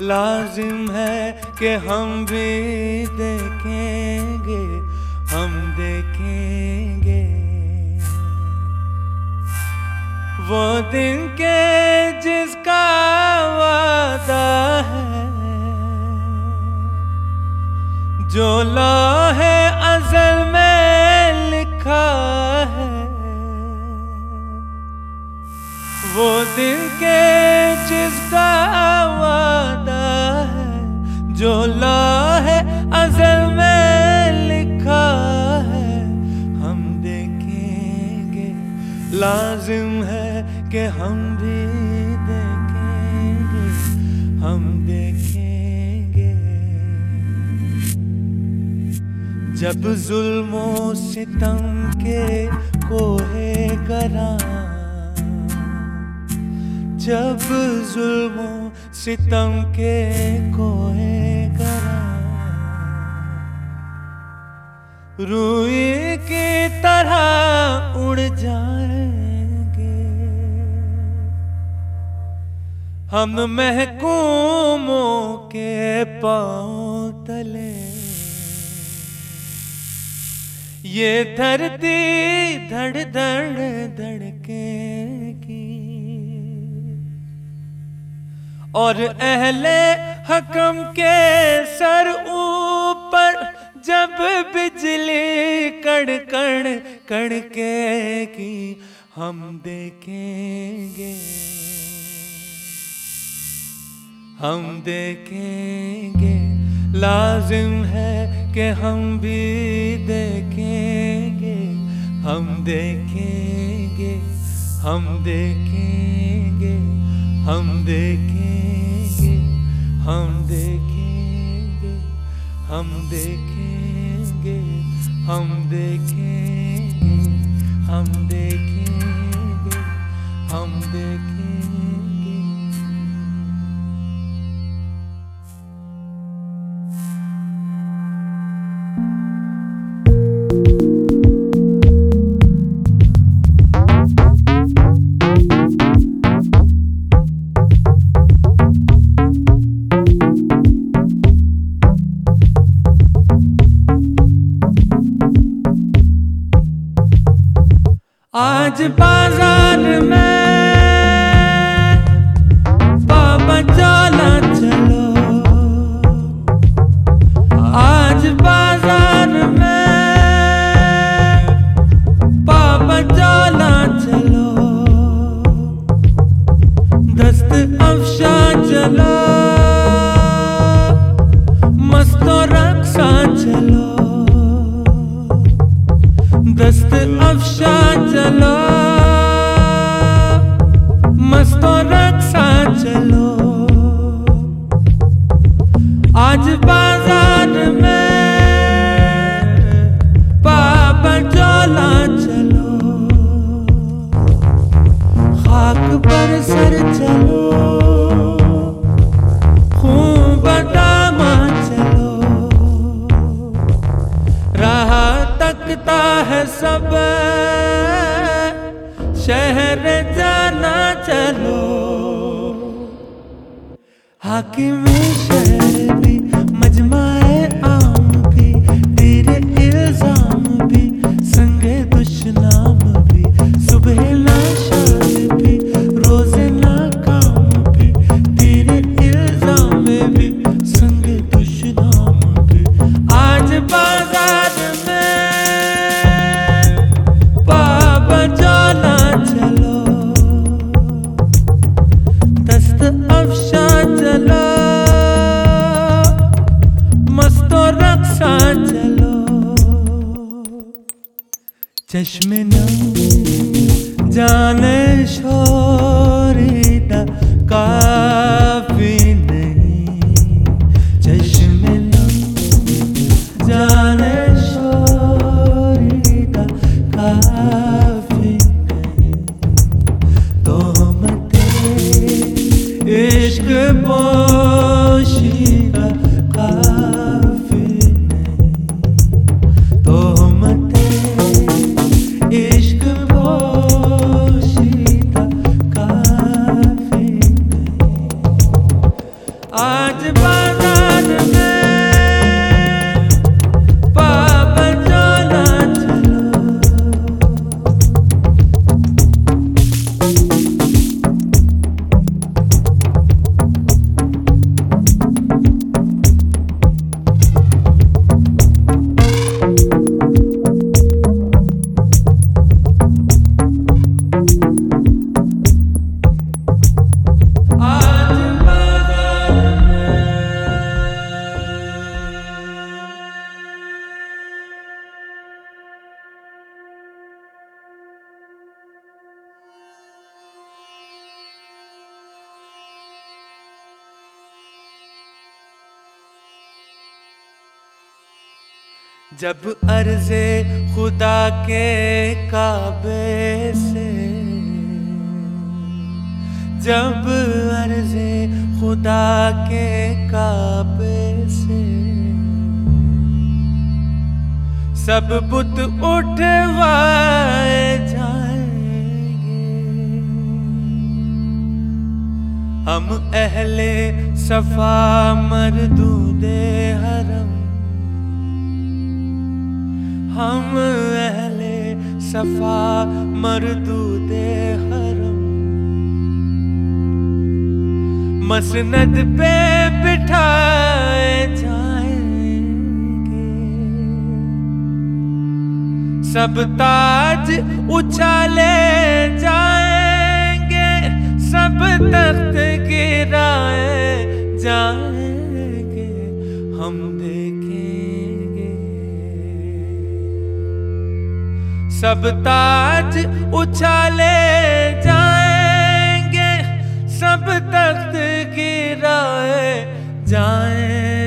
लाजिम है कि हम भी देखेंगे, हम देखेंगे। वो दिन के जिसका वादा है, जो है अजल में लिखा है, वो दिन के जिसका जो ला है, अजल में लिखा है। हम देखेंगे, लाजिम है कि हम भी देखेंगे। हम देखेंगे। जब जुल्मो सितम के कोहे करा, जब जुल्मो सितम के कोहे रूई की तरह उड़ जाएँगे। हम महकूमों के पाँव तले। ये धरती धड़ धड़ धड़केगी और अहले हकम के सर ऊपर जब बिजली कड़कड़ कड़केगी हम देखेंगे। हम देखेंगे। लाजिम है कि हम भी देखेंगे। हम देखेंगे। हम देखेंगे। हम देखेंगे। हम देखेंगे। हम देखेंगे। हम देखेंगे हम देखेंगे हम देखेंगे। आज बाजार जब अर्जे खुदा के काबे से। जब अर्जे खुदा के काबे से। सब बुत उठवाए जाएँगे। हम अहले सफ़ा मरदूदे हरम। हम अहले सफ़ा मरदूदे हरम। मसनद पे बिठाए जाएँगे। सब ताज उछाले जाएँगे, सब तख्त गिराए जाएँगे। सब ताज उछाले जाएँगे सब तख्त गिराए जाएँगे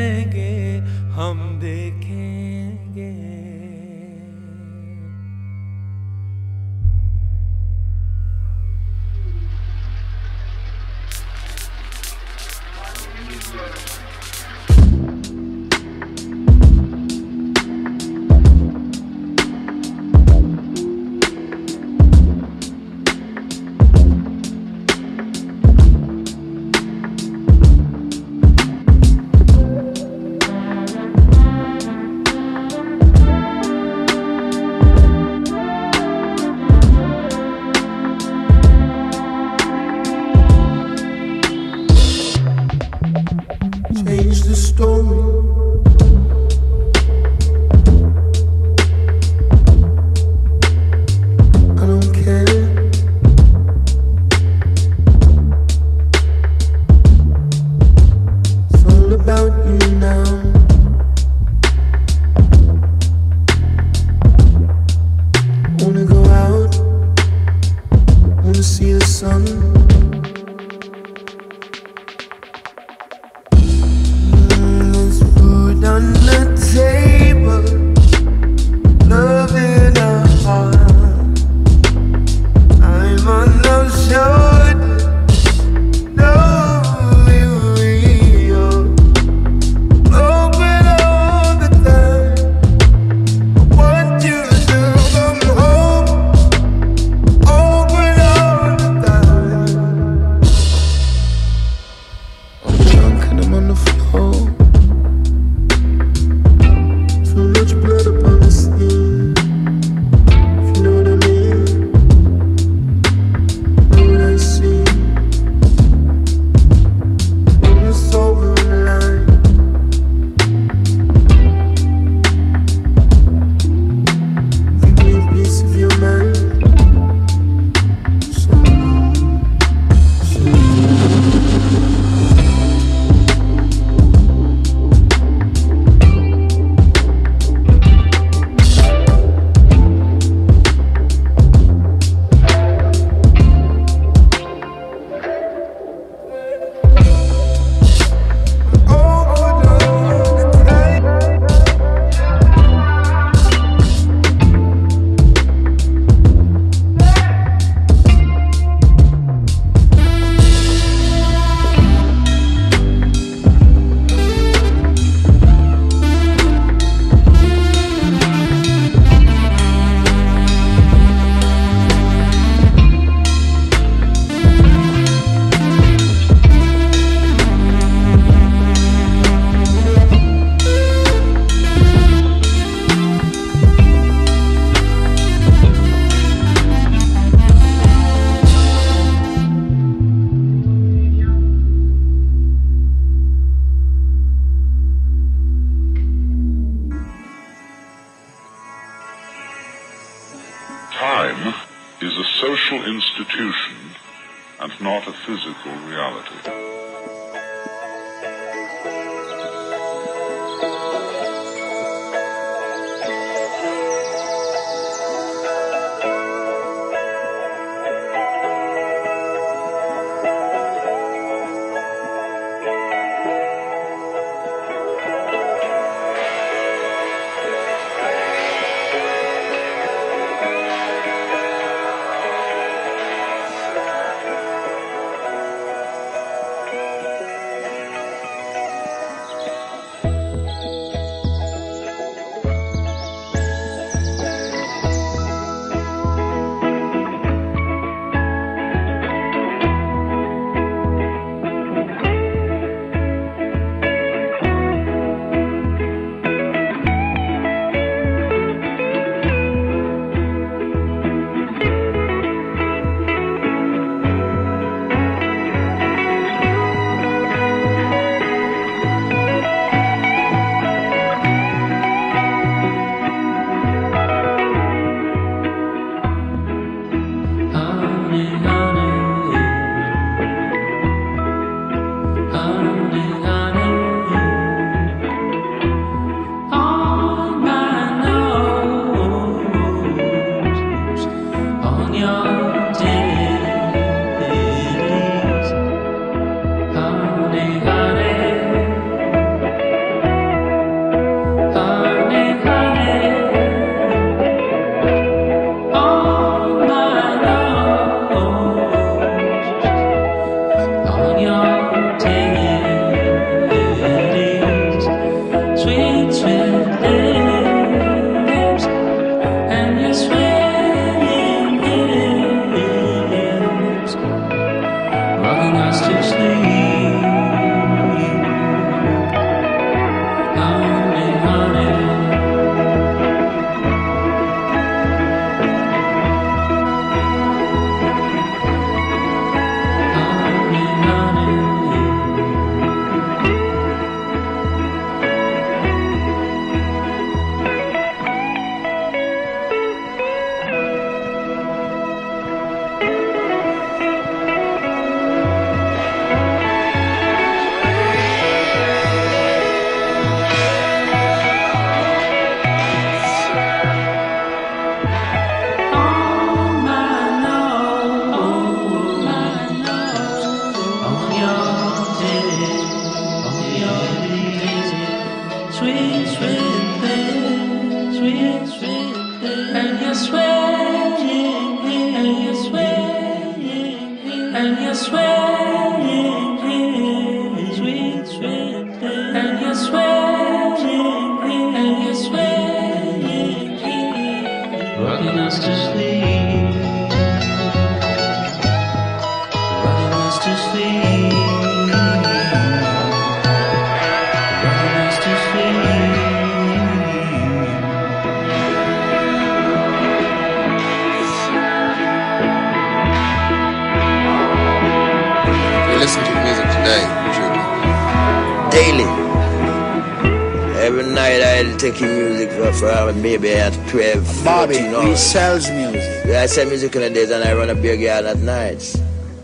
sells music. Yeah, I sell music in the days and I run a beer garden at nights.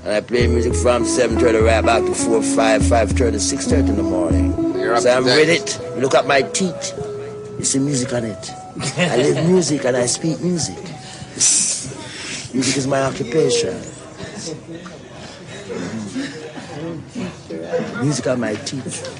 And I play music from 7.30 right back to 4, 5, 5.30, 6.30 in the morning. so I'm with it. You look at my teeth. You see music on it. I live music and I speak music. music is my occupation. Music on my teeth.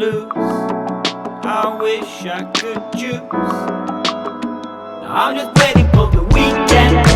blues. I wish I could choose. I'm just waiting for the weekend.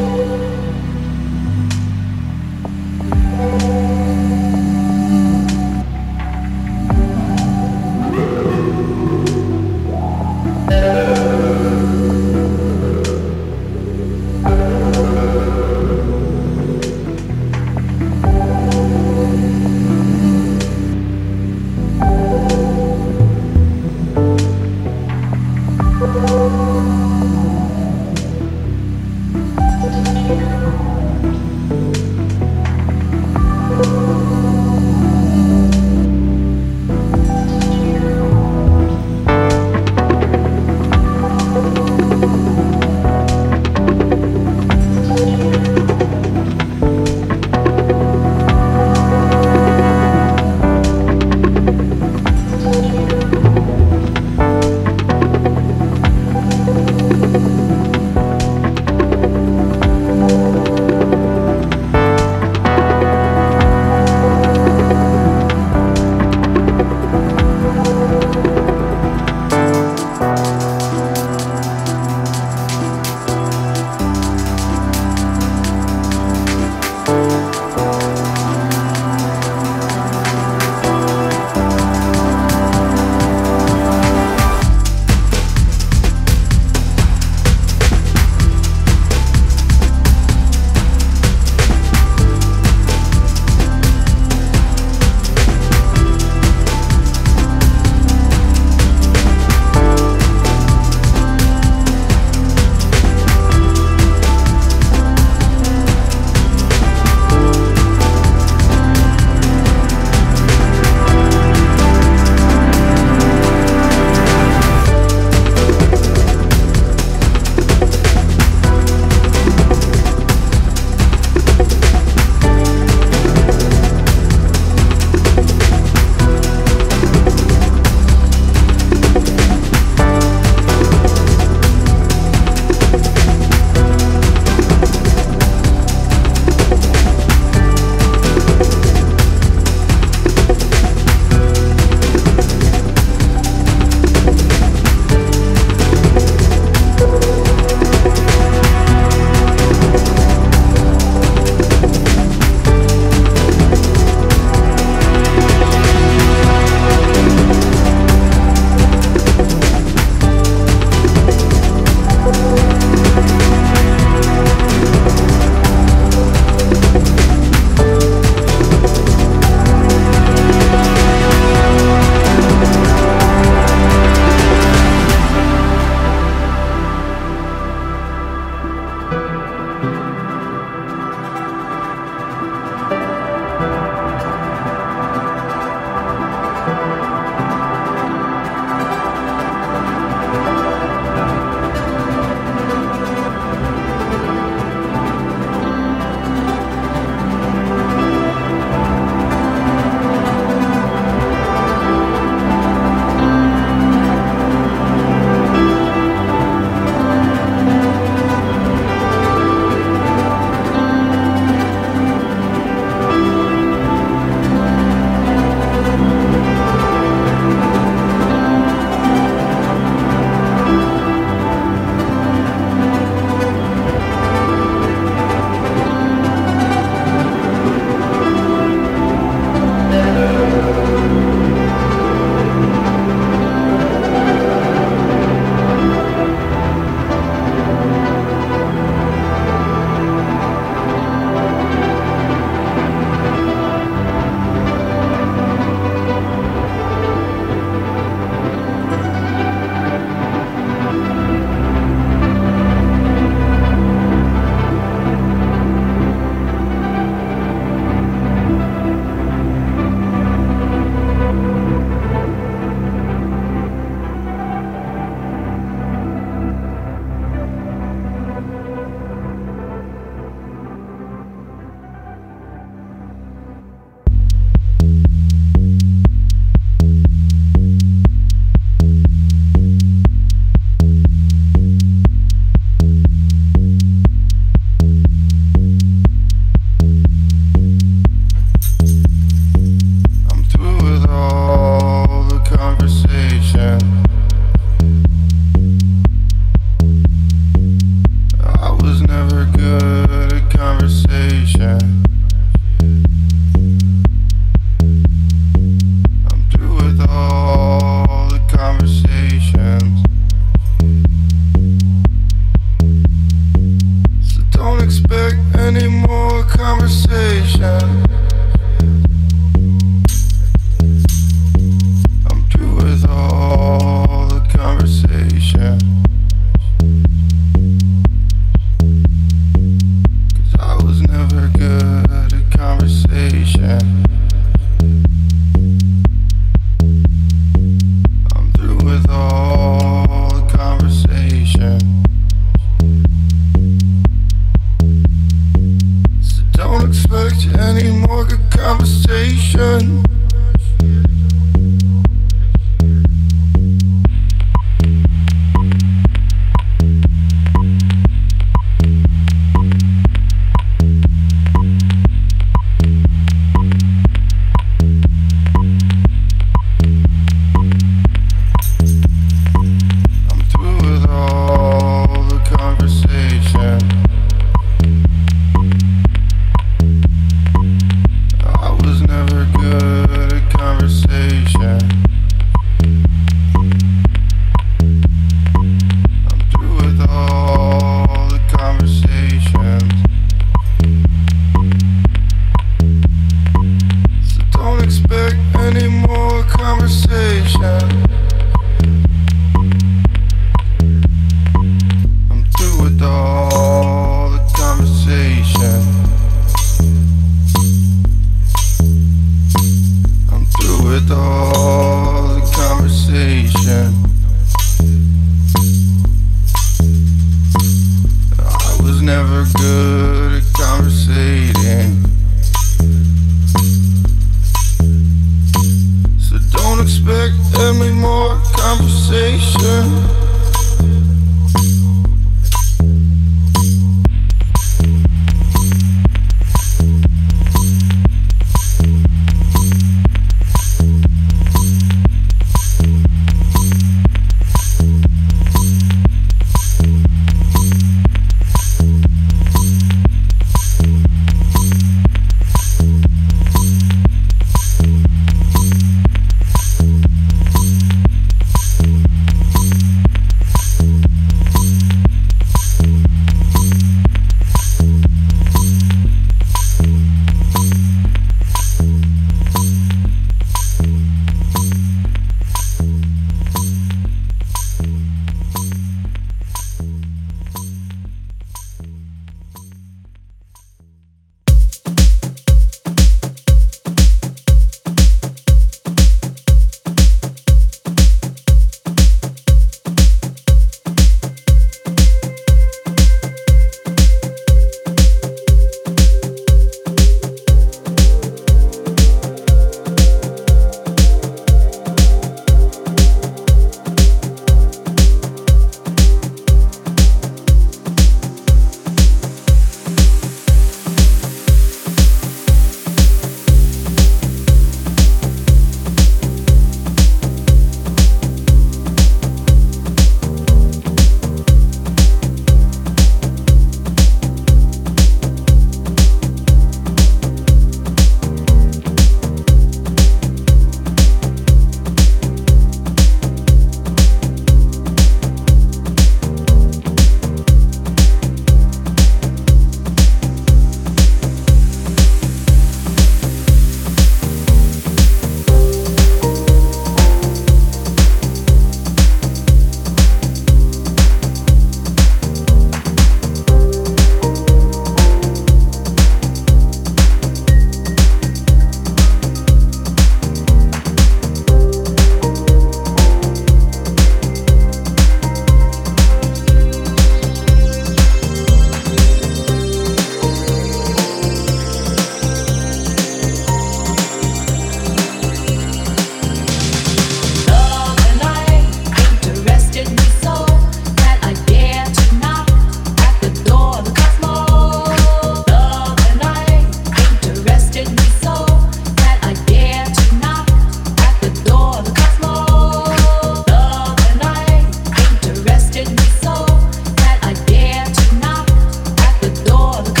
Door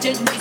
just.